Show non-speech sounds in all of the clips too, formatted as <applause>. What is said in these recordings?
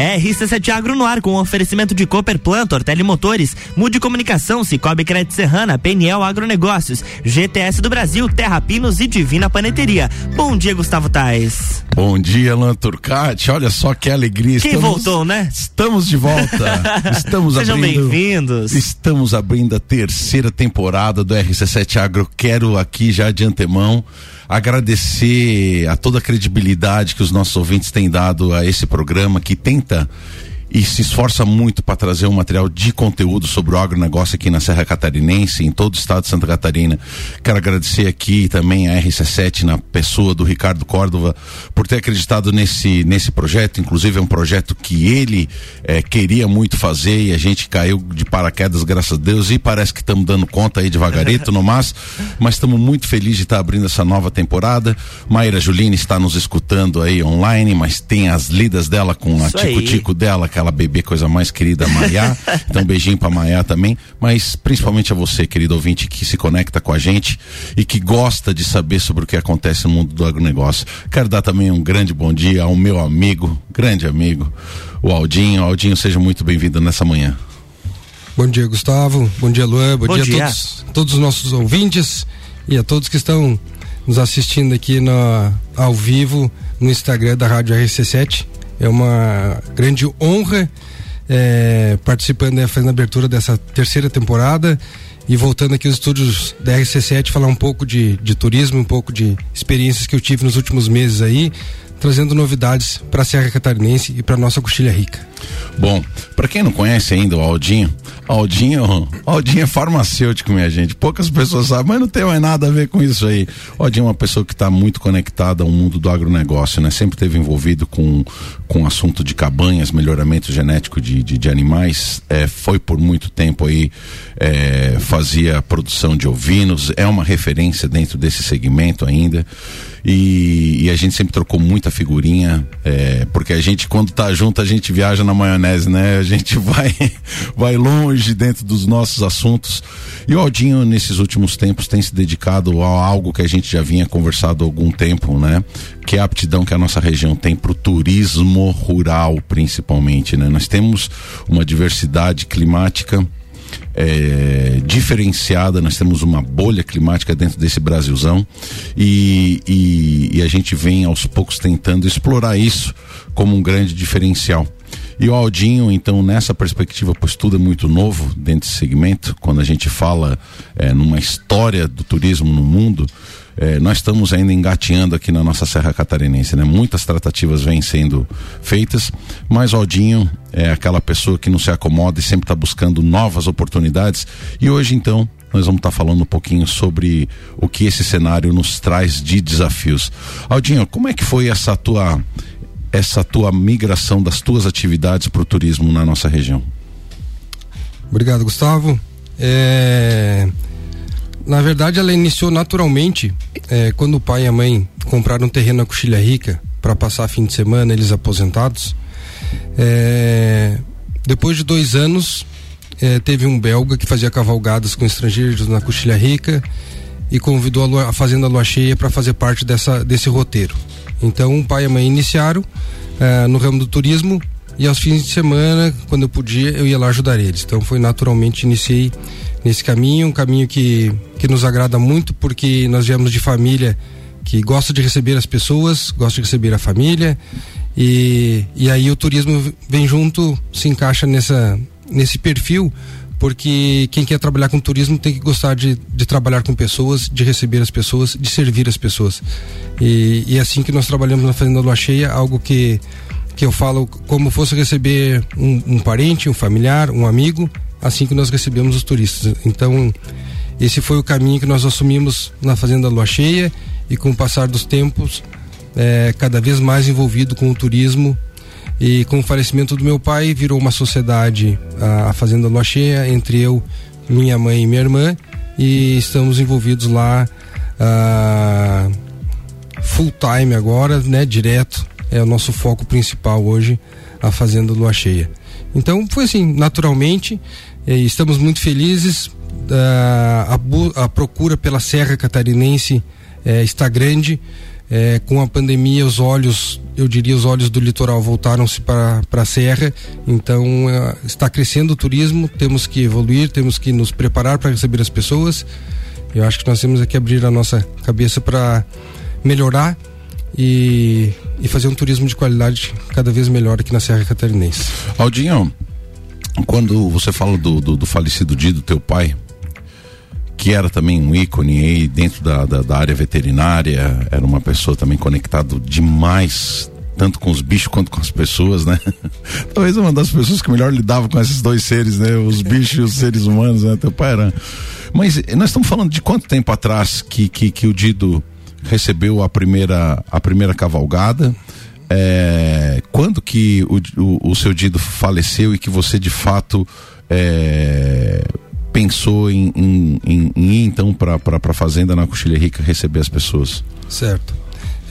É RC7 Agro no ar com oferecimento de Cooper Plant, Ortele Mude Comunicação, Cicobi Crédito Serrana, PNL Agronegócios, GTS do Brasil, Terra Pinos e Divina Paneteria. Bom dia, Gustavo Tais. Bom dia, Alan Turcati. Olha só que alegria. Quem estamos, voltou, né? Estamos de volta. <laughs> Estamos Sejam bem-vindos. Estamos abrindo a terceira temporada do RC7 Agro. Quero aqui já de antemão agradecer a toda a credibilidade que os nossos ouvintes têm dado a esse programa que tenta e se esforça muito para trazer um material de conteúdo sobre o agronegócio aqui na Serra Catarinense, em todo o estado de Santa Catarina. Quero agradecer aqui também a RC7, na pessoa do Ricardo Córdova, por ter acreditado nesse, nesse projeto. Inclusive, é um projeto que ele eh, queria muito fazer e a gente caiu de paraquedas, graças a Deus, e parece que estamos dando conta aí devagarito no mas, mas estamos muito felizes de estar tá abrindo essa nova temporada. Maíra Juline está nos escutando aí online, mas tem as lidas dela com a tico-tico dela, que aquela bebê coisa mais querida, Maiá. <laughs> então, beijinho pra Maiá também. Mas principalmente a você, querido ouvinte, que se conecta com a gente e que gosta de saber sobre o que acontece no mundo do agronegócio. Quero dar também um grande bom dia ao meu amigo, grande amigo, o Aldinho. Aldinho, seja muito bem-vindo nessa manhã. Bom dia, Gustavo. Bom dia, Luan. Bom, bom dia, dia, a todos, todos os nossos ouvintes e a todos que estão nos assistindo aqui no, ao vivo no Instagram da Rádio RC7. É uma grande honra é, participando, né, fazendo a abertura dessa terceira temporada e voltando aqui aos estúdios da RC7 falar um pouco de, de turismo, um pouco de experiências que eu tive nos últimos meses aí, trazendo novidades para a Serra Catarinense e para nossa Coxilha Rica. Bom, para quem não conhece ainda o Aldinho, Aldinho, Aldinho é farmacêutico, minha gente. Poucas pessoas sabem, mas não tem mais nada a ver com isso aí. Aldinho é uma pessoa que está muito conectada ao mundo do agronegócio, né? Sempre esteve envolvido com com assunto de cabanhas, melhoramento genético de, de, de animais. É, foi por muito tempo aí é, fazia produção de ovinos. É uma referência dentro desse segmento ainda. E, e, a gente sempre trocou muita figurinha, é, porque a gente, quando tá junto, a gente viaja na maionese, né? A gente <laughs> vai, vai longe dentro dos nossos assuntos. E o Aldinho, nesses últimos tempos, tem se dedicado a algo que a gente já vinha conversado há algum tempo, né? Que é a aptidão que a nossa região tem para o turismo rural, principalmente, né? Nós temos uma diversidade climática é, diferenciada, nós temos uma bolha climática dentro desse Brasilzão e, e, e a gente vem aos poucos tentando explorar isso como um grande diferencial. E o Aldinho, então, nessa perspectiva, pois tudo é muito novo dentro desse segmento, quando a gente fala é, numa história do turismo no mundo, é, nós estamos ainda engateando aqui na nossa Serra Catarinense, né? Muitas tratativas vêm sendo feitas, mas Aldinho é aquela pessoa que não se acomoda e sempre está buscando novas oportunidades. E hoje, então, nós vamos estar tá falando um pouquinho sobre o que esse cenário nos traz de desafios. Aldinho, como é que foi essa tua essa tua migração das tuas atividades para o turismo na nossa região? Obrigado, Gustavo. É... Na verdade, ela iniciou naturalmente é, quando o pai e a mãe compraram um terreno na Coxilha Rica para passar fim de semana, eles aposentados. É... Depois de dois anos, é, teve um belga que fazia cavalgadas com estrangeiros na Coxilha Rica e convidou a, Lua, a Fazenda Lua Cheia para fazer parte dessa, desse roteiro. Então, o pai e a mãe iniciaram uh, no ramo do turismo e aos fins de semana, quando eu podia, eu ia lá ajudar eles. Então, foi naturalmente iniciei nesse caminho, um caminho que, que nos agrada muito porque nós viemos de família que gosta de receber as pessoas, gosta de receber a família e, e aí o turismo vem junto, se encaixa nessa, nesse perfil porque quem quer trabalhar com turismo tem que gostar de, de trabalhar com pessoas, de receber as pessoas, de servir as pessoas. E, e é assim que nós trabalhamos na Fazenda Lua Cheia, algo que, que eu falo como fosse receber um, um parente, um familiar, um amigo, assim que nós recebemos os turistas. Então, esse foi o caminho que nós assumimos na Fazenda Lua Cheia e com o passar dos tempos, é, cada vez mais envolvido com o turismo e com o falecimento do meu pai, virou uma sociedade, a, a Fazenda Lua Cheia, entre eu, minha mãe e minha irmã, e estamos envolvidos lá uh, full time agora, né? Direto. É o nosso foco principal hoje, a Fazenda Lua Cheia. Então foi assim, naturalmente, estamos muito felizes. Uh, a, a, procura pela Serra Catarinense uh, está grande É, com a pandemia, os olhos, eu diria, os olhos do litoral voltaram-se para a serra. Então, é, está crescendo o turismo. Temos que evoluir, temos que nos preparar para receber as pessoas. Eu acho que nós temos que abrir a nossa cabeça para melhorar e, e fazer um turismo de qualidade cada vez melhor aqui na Serra Catarinense. Aldinho, quando você fala do, do, do falecido Dido, teu pai, que era também um ícone aí dentro da, da, da, área veterinária, era uma pessoa também conectado demais, tanto com os bichos quanto com as pessoas, né? <laughs> Talvez uma das pessoas que melhor lidava com esses dois seres, né? Os bichos e os seres humanos, né? Teu pai era. Mas nós estamos falando de quanto tempo atrás que, que, que o Dido recebeu a primeira, a primeira cavalgada? É, quando que o, o, o, seu Dido faleceu e que você de fato é, pensou em, em, em, em ir então para a fazenda na Coxilha Rica receber as pessoas? Certo.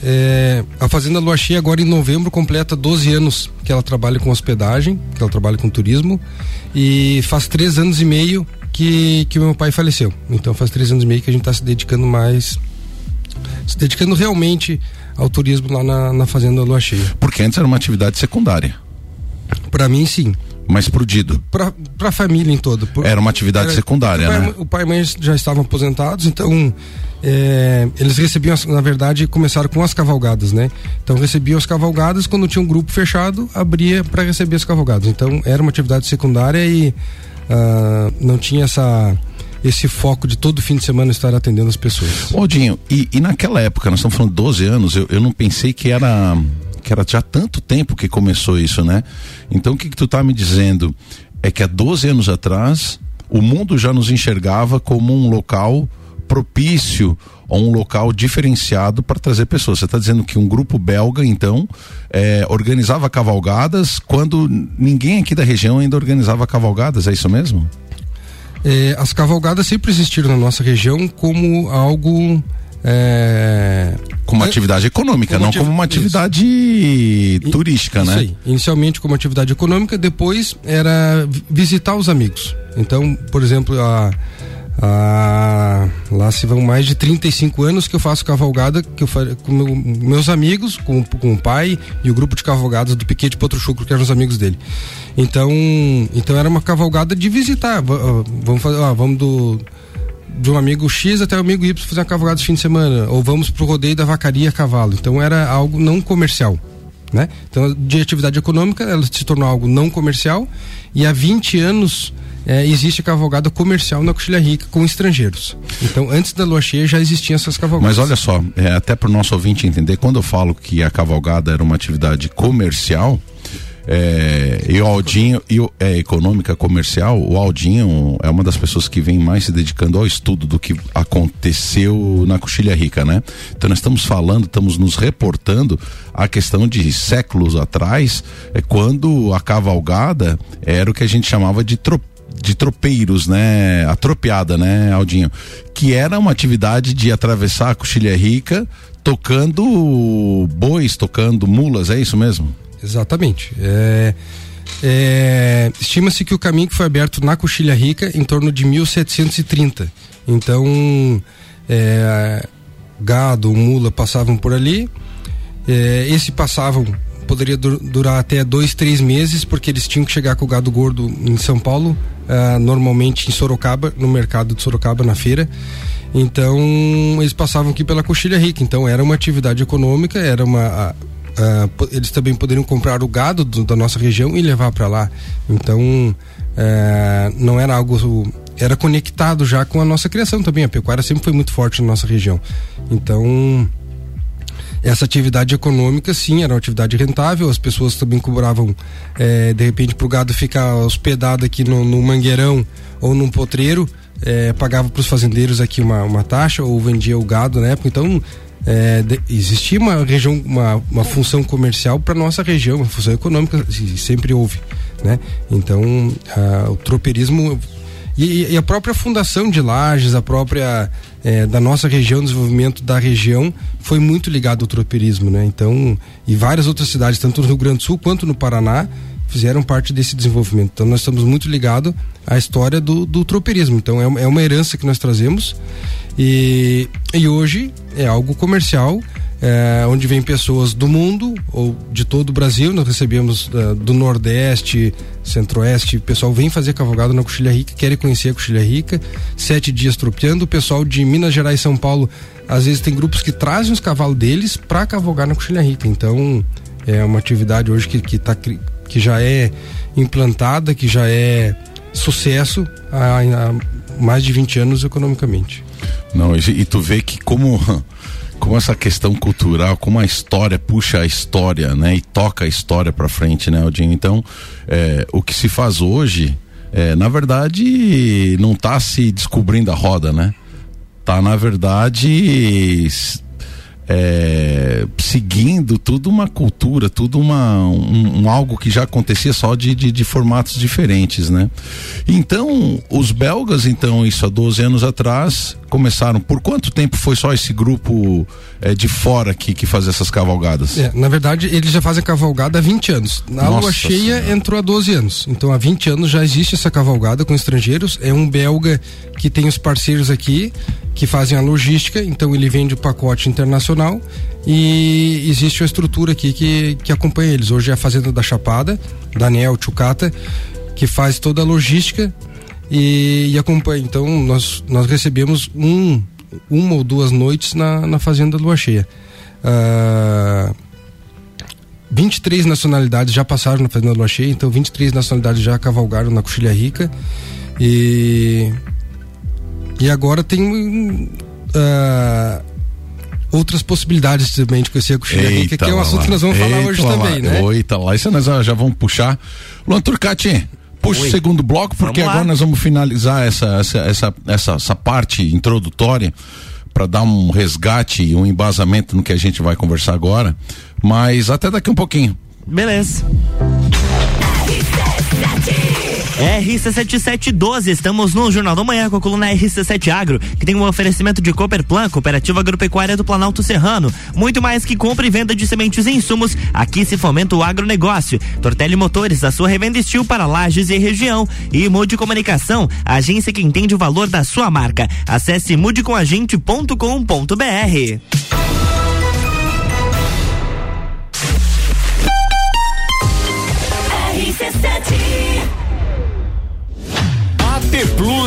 É, a Fazenda Lua Cheia agora em novembro completa 12 anos que ela trabalha com hospedagem, que ela trabalha com turismo e faz três anos e meio que, que meu pai faleceu. Então faz três anos e meio que a gente está se dedicando mais, se dedicando realmente ao turismo lá na, na Fazenda Lua Cheia. Porque antes era uma atividade secundária. Para mim sim. Mas pro Dido? Pra, pra família em todo. Por, era uma atividade era, secundária, o pai, né? O pai e mãe já estavam aposentados, então é, eles recebiam, na verdade, começaram com as cavalgadas, né? Então recebiam as cavalgadas, quando tinha um grupo fechado, abria para receber as cavalgadas. Então era uma atividade secundária e uh, não tinha essa esse foco de todo fim de semana estar atendendo as pessoas. Odinho, e, e naquela época, nós estamos falando de 12 anos, eu, eu não pensei que era que era já tanto tempo que começou isso, né? Então o que, que tu tá me dizendo é que há 12 anos atrás o mundo já nos enxergava como um local propício ou um local diferenciado para trazer pessoas. Você está dizendo que um grupo belga, então, é, organizava cavalgadas quando ninguém aqui da região ainda organizava cavalgadas, é isso mesmo? É, as cavalgadas sempre existiram na nossa região como algo é... Como atividade econômica, como não como uma atividade isso. turística, isso né? Aí. Inicialmente como atividade econômica, depois era visitar os amigos. Então, por exemplo, a, a, lá se vão mais de 35 anos que eu faço cavalgada que eu com meu, meus amigos, com, com o pai e o grupo de cavalgadas do Piquete Potruchucro, que eram os amigos dele. Então, então era uma cavalgada de visitar. Vamos fazer, vamos do de um amigo X até o amigo Y fazer uma cavalgada de fim de semana, ou vamos pro rodeio da vacaria a cavalo. Então era algo não comercial. Né? Então, de atividade econômica, ela se tornou algo não comercial e há 20 anos é, existe cavalgada comercial na Coxilha Rica com estrangeiros. Então, antes da lua cheia já existiam essas cavalgadas. Mas olha só, é, até para o nosso ouvinte entender, quando eu falo que a cavalgada era uma atividade comercial, é, e o Aldinho, e o, é, econômica comercial, o Aldinho é uma das pessoas que vem mais se dedicando ao estudo do que aconteceu na Coxilha Rica, né? Então nós estamos falando, estamos nos reportando a questão de séculos atrás, é quando a cavalgada era o que a gente chamava de tropeiro de tropeiros, né? Atropiada, né, Aldinho? Que era uma atividade de atravessar a Coxilha Rica tocando bois, tocando mulas, é isso mesmo? Exatamente. É, é, Estima-se que o caminho que foi aberto na Coxilha Rica em torno de 1730. Então, é, gado, mula passavam por ali. É, esse passavam poderia durar até dois, três meses, porque eles tinham que chegar com o gado gordo em São Paulo, uh, normalmente em Sorocaba, no mercado de Sorocaba, na feira. Então, eles passavam aqui pela Coxilha Rica. Então, era uma atividade econômica, era uma. Uh, eles também poderiam comprar o gado do, da nossa região e levar para lá. Então, uh, não era algo. Era conectado já com a nossa criação também. A pecuária sempre foi muito forte na nossa região. Então, essa atividade econômica, sim, era uma atividade rentável. As pessoas também cobravam, é, de repente, para o gado ficar hospedado aqui no, no mangueirão ou num potreiro. É, pagava para os fazendeiros aqui uma, uma taxa ou vendia o gado na época. Então, é, de, existia uma região, uma, uma função comercial para nossa região, uma função econômica sempre houve, né? Então a, o tropeirismo e, e, a própria fundação de Lages, a própria é, da nossa região, desenvolvimento da região foi muito ligado ao tropeirismo, né? Então e várias outras cidades, tanto no Rio Grande do Sul quanto no Paraná, fizeram parte desse desenvolvimento. Então nós estamos muito ligados à história do, do tropeirismo. Então é, é uma herança que nós trazemos e, e hoje é algo comercial é, onde vem pessoas do mundo ou de todo o Brasil. Nós recebemos uh, do Nordeste, Centro-Oeste, o pessoal vem fazer cavalgada na Coxilha Rica, querem conhecer a Coxilha Rica, sete dias tropeando. O pessoal de Minas Gerais e São Paulo, às vezes tem grupos que trazem os cavalos deles para cavalgar na Coxilha Rica. Então é uma atividade hoje que, que, tá, que já é implantada, que já é sucesso há, há mais de 20 anos economicamente. Não, e, e tu vê que como como essa questão cultural, como a história puxa a história, né, e toca a história para frente, né, Odinho? Então, é, o que se faz hoje, é, na verdade, não está se descobrindo a roda, né? Tá na verdade é, seguindo tudo uma cultura, tudo uma, um, um, algo que já acontecia só de, de, de, formatos diferentes, né? Então, os belgas, então, isso há 12 anos atrás, começaram. Por quanto tempo foi só esse grupo é, de fora que, que fazia essas cavalgadas? É, na verdade, eles já fazem cavalgada há 20 anos. Na Nossa lua cheia senhora. entrou há 12 anos. Então, há 20 anos já existe essa cavalgada com estrangeiros. É um belga que tem os parceiros aqui que fazem a logística, então ele vende o pacote internacional e existe uma estrutura aqui que, que acompanha eles. Hoje é a Fazenda da Chapada, Daniel Chucata, que faz toda a logística e, e acompanha. Então nós, nós recebemos um, uma ou duas noites na, na Fazenda Lua Cheia. Uh, ah, 23 nacionalidades já passaram na Fazenda Lua Cheia, então 23 nacionalidades já cavalgaram na Coxilha Rica. E e agora tem uh, outras possibilidades também de conhecer a coxilha rica, que é um assunto que nós vamos falar hoje lá. também, né? Eita lá, isso nós já vamos puxar. Luan Turcati, puxa Oi. o segundo bloco, porque agora nós vamos finalizar essa, essa, essa, essa, essa parte introdutória para dar um resgate e um embasamento no que a gente vai conversar agora. Mas até daqui um pouquinho. Beleza. RC7712, estamos no Jornal da Manhã com a coluna RC7 Agro, que tem um oferecimento de Cooperplan, Cooperativa Agropecuária do Planalto Serrano. Muito mais que compra e venda de sementes e insumos, aqui se fomenta o agronegócio. Tortelli Motores, a sua revenda estil para lajes e região. E Mude Comunicação, a agência que entende o valor da sua marca. Acesse mudecomagente.com.br.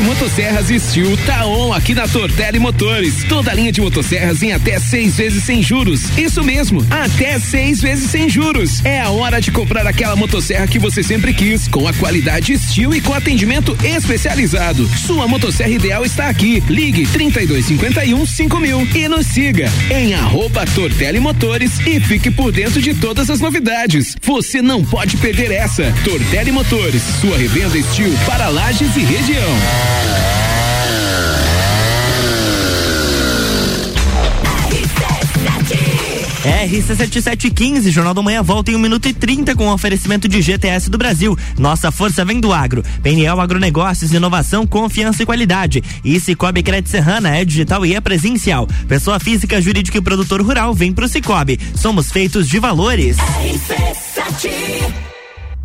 De motosserras Steel tá on aqui na Tortelli Motores. Toda linha de motosserras em até seis vezes sem juros. Isso mesmo, até seis vezes sem juros. É a hora de comprar aquela motosserra que você sempre quis, com a qualidade Steel e com atendimento especializado. Sua motosserra ideal está aqui. Ligue 3251 5000 e nos siga em arroba Motores e fique por dentro de todas as novidades. Você não pode perder essa. Tortelli Motores, sua revenda Steel para lajes e região. RC7715, Jornal da Manhã volta em 1 minuto e 30 com o oferecimento de GTS do Brasil. Nossa força vem do agro. PNL Agronegócios, inovação, confiança e qualidade. E Cicobi Crédito Serrana é digital e é presencial. Pessoa física, jurídica e produtor rural vem pro Cicobi. Somos feitos de valores. RC7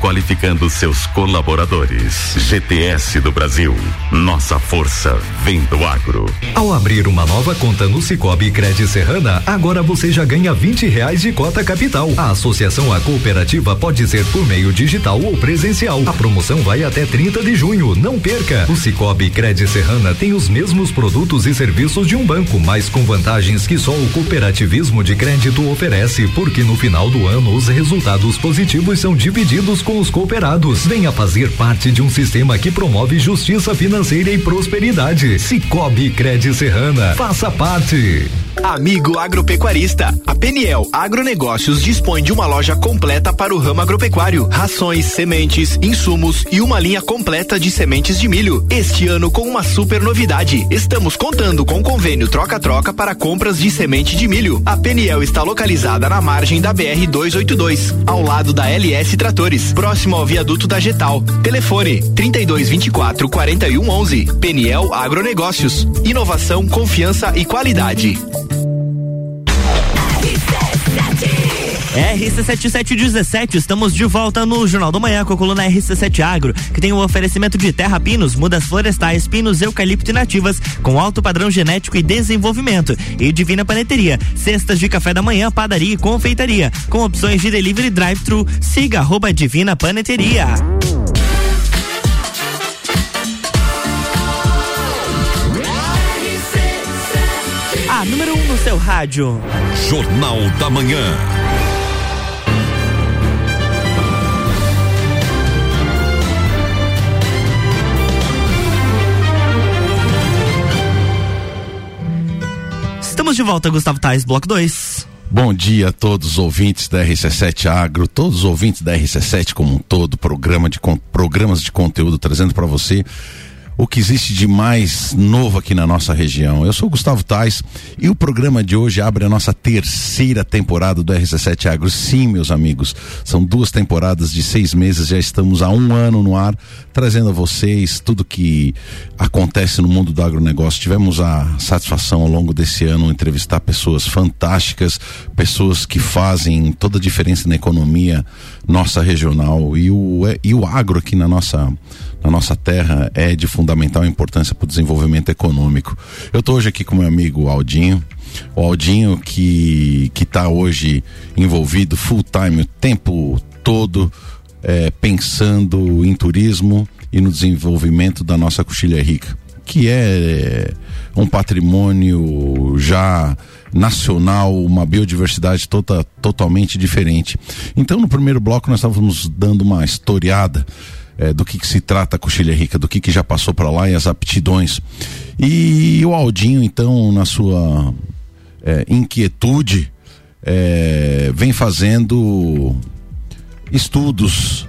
qualificando seus colaboradores. GTS do Brasil. Nossa força vem do agro. Ao abrir uma nova conta no Cicobi Cred Serrana, agora você já ganha 20 reais de cota capital. A associação à cooperativa pode ser por meio digital ou presencial. A promoção vai até 30 de junho. Não perca. O Cicobi Cred Serrana tem os mesmos produtos e serviços de um banco, mas com vantagens que só o cooperativismo de crédito oferece, porque no final do ano os resultados positivos são divididos com os cooperados. Venha fazer parte de um sistema que promove justiça financeira e prosperidade. Cicobi Cred Serrana. Faça parte. Amigo agropecuarista, a Peniel Agronegócios dispõe de uma loja completa para o ramo agropecuário, rações, sementes, insumos e uma linha completa de sementes de milho. Este ano com uma super novidade, estamos contando com convênio troca-troca para compras de semente de milho. A Peniel está localizada na margem da BR 282, ao lado da LS Tratores, próximo ao viaduto da Getal. Telefone 3224 4111. Peniel Agronegócios. Inovação, confiança e qualidade. RC7717, estamos de volta no Jornal do Manhã com a coluna RC7 Agro, que tem o um oferecimento de terra pinos, mudas florestais, pinos, eucalipto e nativas, com alto padrão genético e desenvolvimento. E Divina Paneteria, cestas de café da manhã, padaria e confeitaria, com opções de delivery drive-thru. Siga arroba Divina Paneteria. A número 1 um no seu rádio. Jornal da Manhã. Estamos de volta, Gustavo Tais, bloco 2. Bom dia a todos os ouvintes da RC7 Agro, todos os ouvintes da RC7 como um todo, programa de, programas de conteúdo trazendo para você o que existe de mais novo aqui na nossa região. Eu sou Gustavo Tais e o programa de hoje abre a nossa terceira temporada do RC7 Agro. Sim, meus amigos, são duas temporadas de seis meses, já estamos há um ano no ar, trazendo a vocês tudo que acontece no mundo do agronegócio. Tivemos a satisfação ao longo desse ano entrevistar pessoas fantásticas, pessoas que fazem toda a diferença na economia nossa regional e o, e o agro aqui na nossa na nossa terra é de fundamental importância para o desenvolvimento econômico. Eu estou hoje aqui com meu amigo Aldinho, o Aldinho que que está hoje envolvido full time o tempo todo é, pensando em turismo e no desenvolvimento da nossa coxilha rica, que é, é um patrimônio já nacional, uma biodiversidade tota, totalmente diferente. Então, no primeiro bloco, nós estávamos dando uma historiada é, do que, que, se trata a coxilha rica, do que, que já passou para lá e as aptidões. E o Aldinho, então, na sua é, inquietude, é, vem fazendo estudos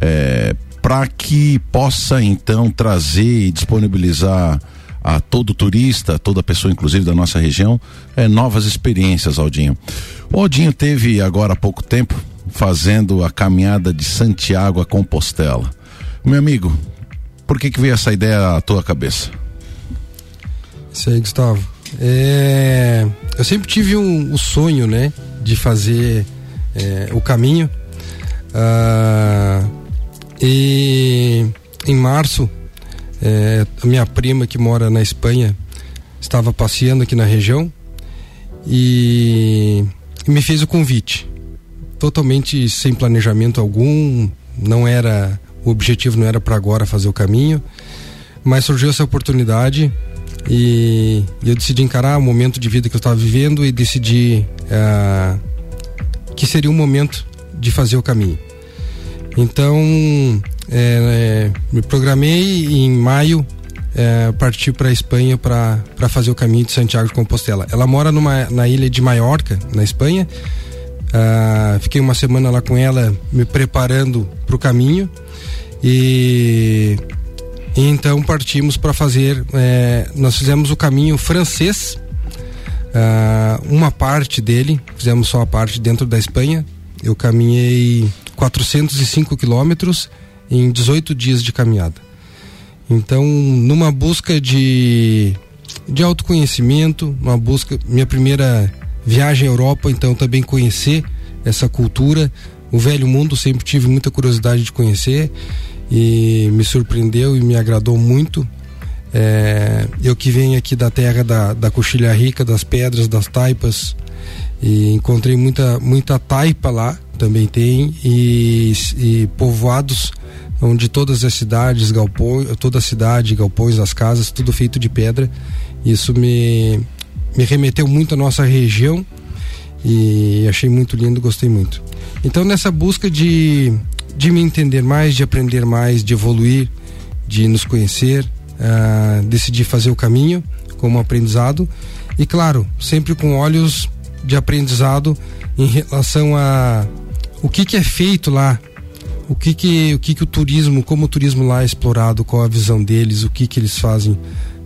é, para que possa então trazer e disponibilizar a todo turista, toda pessoa, inclusive da nossa região, é, novas experiências, Aldinho. O Aldinho teve agora há pouco tempo fazendo a caminhada de Santiago a Compostela. Meu amigo, por que que veio essa ideia à tua cabeça? Isso aí, Gustavo. É, eu sempre tive um, o sonho, né, de fazer é, o caminho. Ah, e em março, é, a minha prima que mora na Espanha estava passeando aqui na região e, e me fez o convite. Totalmente sem planejamento algum, não era o objetivo não era para agora fazer o caminho, mas surgiu essa oportunidade e, eu decidi encarar o momento de vida que eu estava vivendo e decidi uh, que seria um momento de fazer o caminho. Então, é, me programei e em maio é, parti para a Espanha para fazer o caminho de Santiago de Compostela. Ela mora numa, na ilha de Maiorca, na Espanha. Uh, fiquei uma semana lá com ela, me preparando para o caminho. E, e então partimos para fazer. É, nós fizemos o caminho francês, uh, uma parte dele, fizemos só a parte dentro da Espanha. Eu caminhei 405 quilômetros em 18 dias de caminhada. Então, numa busca de, de autoconhecimento, uma busca, minha primeira viagem à Europa, então também conhecer essa cultura, o velho mundo sempre tive muita curiosidade de conhecer e me surpreendeu e me agradou muito. É, eu que venho aqui da terra da, da coxilha rica, das pedras, das taipas, e encontrei muita, muita taipa lá, também tem, e, e povoados onde todas as cidades, galpões, toda a cidade, galpões, as casas, tudo feito de pedra. Isso me, me remeteu muito à nossa região e achei muito lindo, gostei muito. Então nessa busca de de me entender mais, de aprender mais, de evoluir, de nos conhecer, uh, decidi fazer o caminho como aprendizado e claro, sempre com olhos de aprendizado em relação a o que que é feito lá, o que que o que que o turismo, como o turismo lá é explorado, qual a visão deles, o que que eles fazem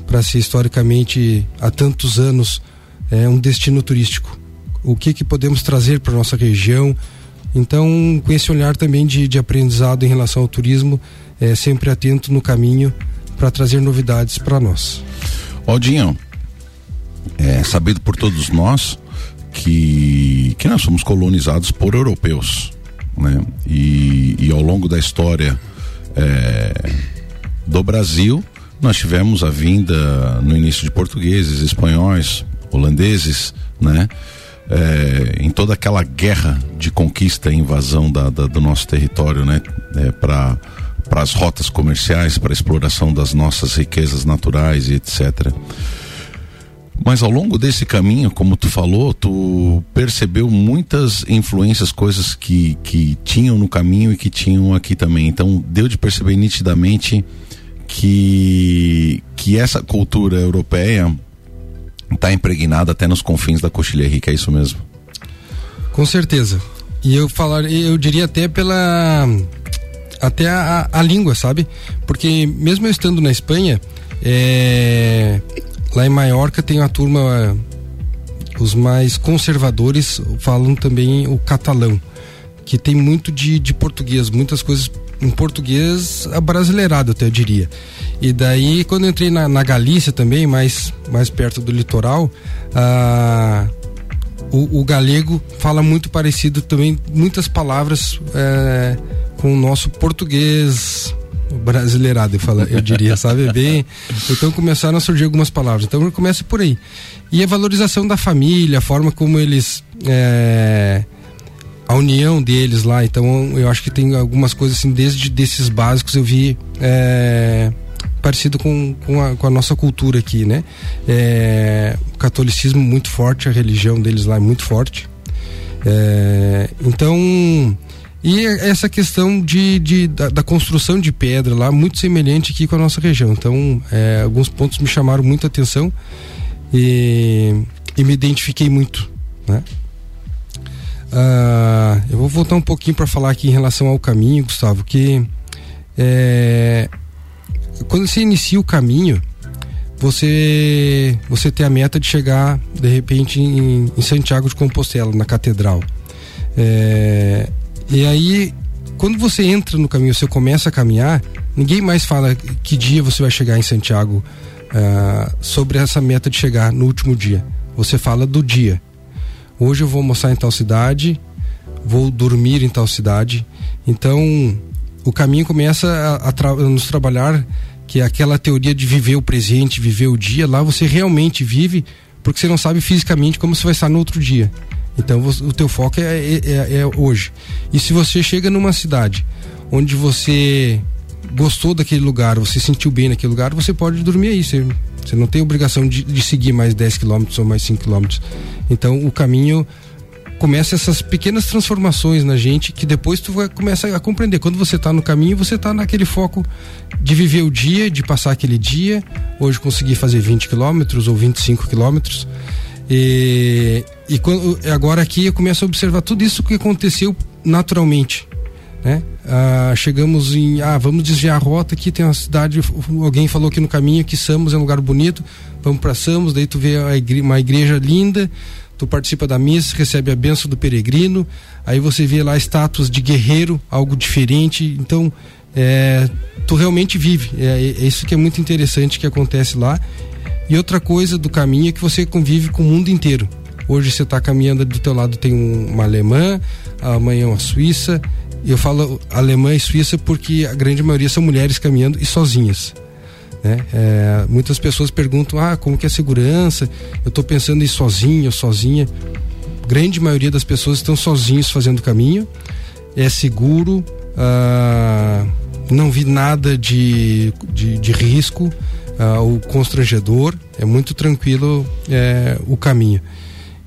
para ser historicamente há tantos anos é um destino turístico. O que que podemos trazer para nossa região? Então, com esse olhar também de, de aprendizado em relação ao turismo, é, sempre atento no caminho para trazer novidades para nós. Aldinho, é sabido por todos nós que, que nós somos colonizados por europeus, né? E, e ao longo da história é, do Brasil, nós tivemos a vinda no início de portugueses, espanhóis, holandeses, né? é, em toda aquela guerra de conquista e invasão da, da, do nosso território, né? É, para para as rotas comerciais, para a exploração das nossas riquezas naturais e etc. Mas ao longo desse caminho, como tu falou, tu percebeu muitas influências, coisas que, que tinham no caminho e que tinham aqui também. Então deu de perceber nitidamente que, que essa cultura europeia está impregnada até nos confins da coxilha rica, é isso mesmo? Com certeza. E eu falar, eu diria até pela até a, a, língua, sabe? Porque mesmo eu estando na Espanha, é, lá em Maiorca tem uma turma os mais conservadores falam também o catalão, que tem muito de, de português, muitas coisas em português abrasileirado, até eu diria. E daí, quando entrei na, na Galícia também, mais, mais perto do litoral, ah, o, o, galego fala muito parecido também, muitas palavras é, com o nosso português brasileirado, eu, falo, eu diria, <laughs> sabe? Bem, então começaram a surgir algumas palavras. Então começa por aí. E a valorização da família, a forma como eles. É, a união deles lá. Então eu acho que tem algumas coisas assim, desde desses básicos eu vi. É, parecido com, com a, com, a, nossa cultura aqui, né? É, o catolicismo muito forte, a religião deles lá é muito forte. É, então, e essa questão de, de da, da, construção de pedra lá, muito semelhante aqui com a nossa região. Então, é, alguns pontos me chamaram muita atenção e, e me identifiquei muito, né? Ah, eu vou voltar um pouquinho para falar aqui em relação ao caminho, Gustavo, que é, quando você inicia o caminho, você você tem a meta de chegar de repente em, em Santiago de Compostela, na catedral. É, e aí, quando você entra no caminho, você começa a caminhar, Ninguém mais fala que dia você vai chegar em Santiago uh, sobre essa meta de chegar no último dia. Você fala do dia. Hoje eu vou almoçar em tal cidade, vou dormir em tal cidade. Então, o caminho começa a, a, tra nos trabalhar que é aquela teoria de viver o presente, viver o dia, lá você realmente vive, porque você não sabe fisicamente como você vai estar no outro dia. Então o teu foco é, é, é, é hoje. E se você chega numa cidade onde você gostou daquele lugar, você sentiu bem naquele lugar, você pode dormir aí. Você, você não tem obrigação de, de seguir mais 10 quilômetros ou mais 5 quilômetros. Então o caminho começa essas pequenas transformações na gente que depois tu vai começar a compreender. Quando você está no caminho, você está naquele foco de viver o dia, de passar aquele dia. Hoje consegui fazer 20 quilômetros ou 25 quilômetros. E, e quando, agora aqui eu começo a observar tudo isso que aconteceu naturalmente. Né? Ah, chegamos em. Ah, vamos desviar a rota aqui, tem uma cidade. Alguém falou aqui no caminho que Samos é um lugar bonito. Vamos para Samos, daí tu vê uma igreja linda tu participa da missa, recebe a benção do peregrino, aí você vê lá estátuas de guerreiro, algo diferente, então é, tu realmente vive, é, é, isso que é muito interessante que acontece lá. E outra coisa do caminho é que você convive com o mundo inteiro. Hoje você está caminhando do teu lado tem um, uma alemã, amanhã uma suíça. Eu falo alemã e suíça porque a grande maioria são mulheres caminhando e sozinhas. Né? É, muitas pessoas perguntam: ah, como que é a segurança? Eu estou pensando em ir sozinho, sozinha. Grande maioria das pessoas estão sozinhos fazendo caminho. É seguro, ah, não vi nada de, de, de risco, ah, o constrangedor. É muito tranquilo é, o caminho.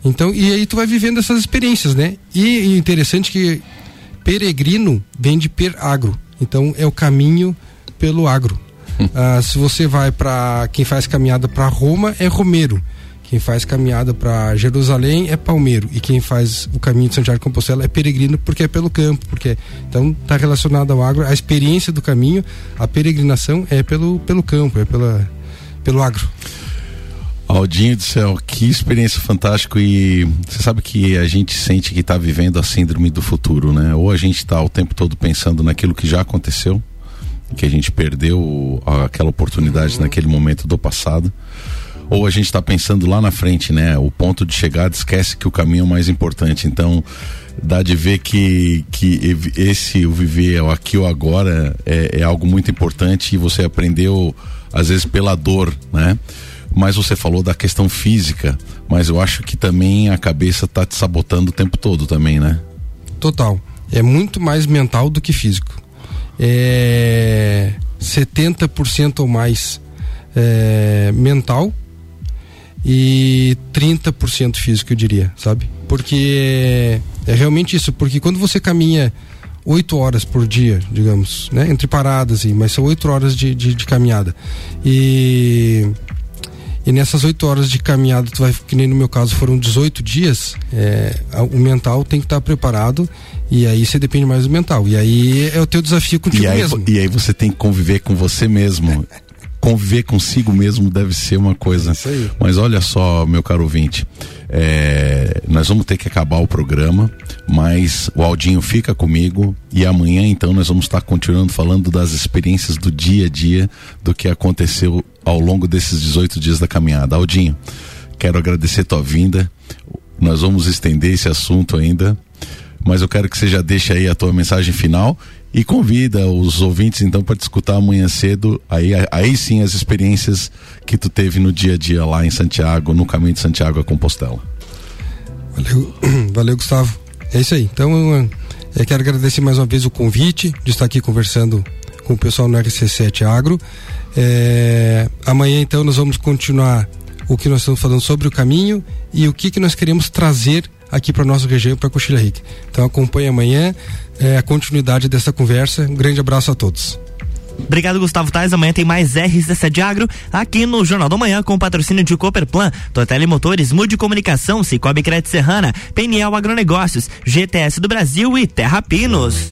Então, e aí tu vai vivendo essas experiências, né? E, interessante é que peregrino vem de per agro. Então é o caminho pelo agro. Uh, se você vai para quem faz caminhada para Roma é Romeiro. Quem faz caminhada para Jerusalém é Palmeiro e quem faz o caminho de Santiago de Compostela é peregrino porque é pelo campo, porque então está relacionado ao agro, a experiência do caminho, a peregrinação é pelo pelo campo, é pela pelo agro. Aldinho do céu, que experiência fantástica e você sabe que a gente sente que está vivendo a síndrome do futuro, né? Ou a gente está o tempo todo pensando naquilo que já aconteceu, que a gente perdeu aquela oportunidade uhum. naquele momento do passado ou a gente está pensando lá na frente, né? O ponto de chegada esquece que o caminho é o mais importante. Então, dá de ver que, que esse o viver o aqui ou agora é, é, algo muito importante e você aprendeu às vezes pela dor, né? Mas você falou da questão física, mas eu acho que também a cabeça está te sabotando o tempo todo também, né? Total. É muito mais mental do que físico é 70% ou mais é, mental e 30% físico, eu diria, sabe? Porque é, realmente isso, porque quando você caminha oito horas por dia, digamos, né? Entre paradas, mas são oito horas de, de, de, caminhada. E, e nessas oito horas de caminhada, tu vai, que nem no meu caso foram 18 dias, é, o mental tem que estar preparado e aí você depende mais do mental. E aí é o teu desafio contigo e aí, mesmo. E aí você tem que conviver com você mesmo. conviver consigo mesmo deve ser uma coisa. Mas olha só, meu caro ouvinte, é, nós vamos ter que acabar o programa, mas o Aldinho fica comigo e amanhã então nós vamos estar continuando falando das experiências do dia a dia, do que aconteceu ao longo desses 18 dias da caminhada. Aldinho, quero agradecer tua vinda. Nós vamos estender esse assunto ainda mas eu quero que você já deixe aí a tua mensagem final e convida os ouvintes então para escutar amanhã cedo aí, aí sim as experiências que tu teve no dia a dia lá em Santiago, no caminho de Santiago a Compostela. Valeu, <clears throat> valeu Gustavo. É isso aí. Então eu, eu quero agradecer mais uma vez o convite de estar aqui conversando com o pessoal no RC7 Agro. É, amanhã então nós vamos continuar o que nós estamos falando sobre o caminho e o que que nós queremos trazer aqui para nossa região, para Coxilha Rica. Então acompanhe amanhã é, a continuidade dessa conversa. Um grande abraço a todos. Obrigado, Gustavo Tais. Amanhã tem mais RC7 Agro aqui no Jornal da Manhã com patrocínio de Cooperplan, Totel Motores, Mude Comunicação, Cicobi Crédito Serrana, PNL Agronegócios, GTS do Brasil e Terra Pinos.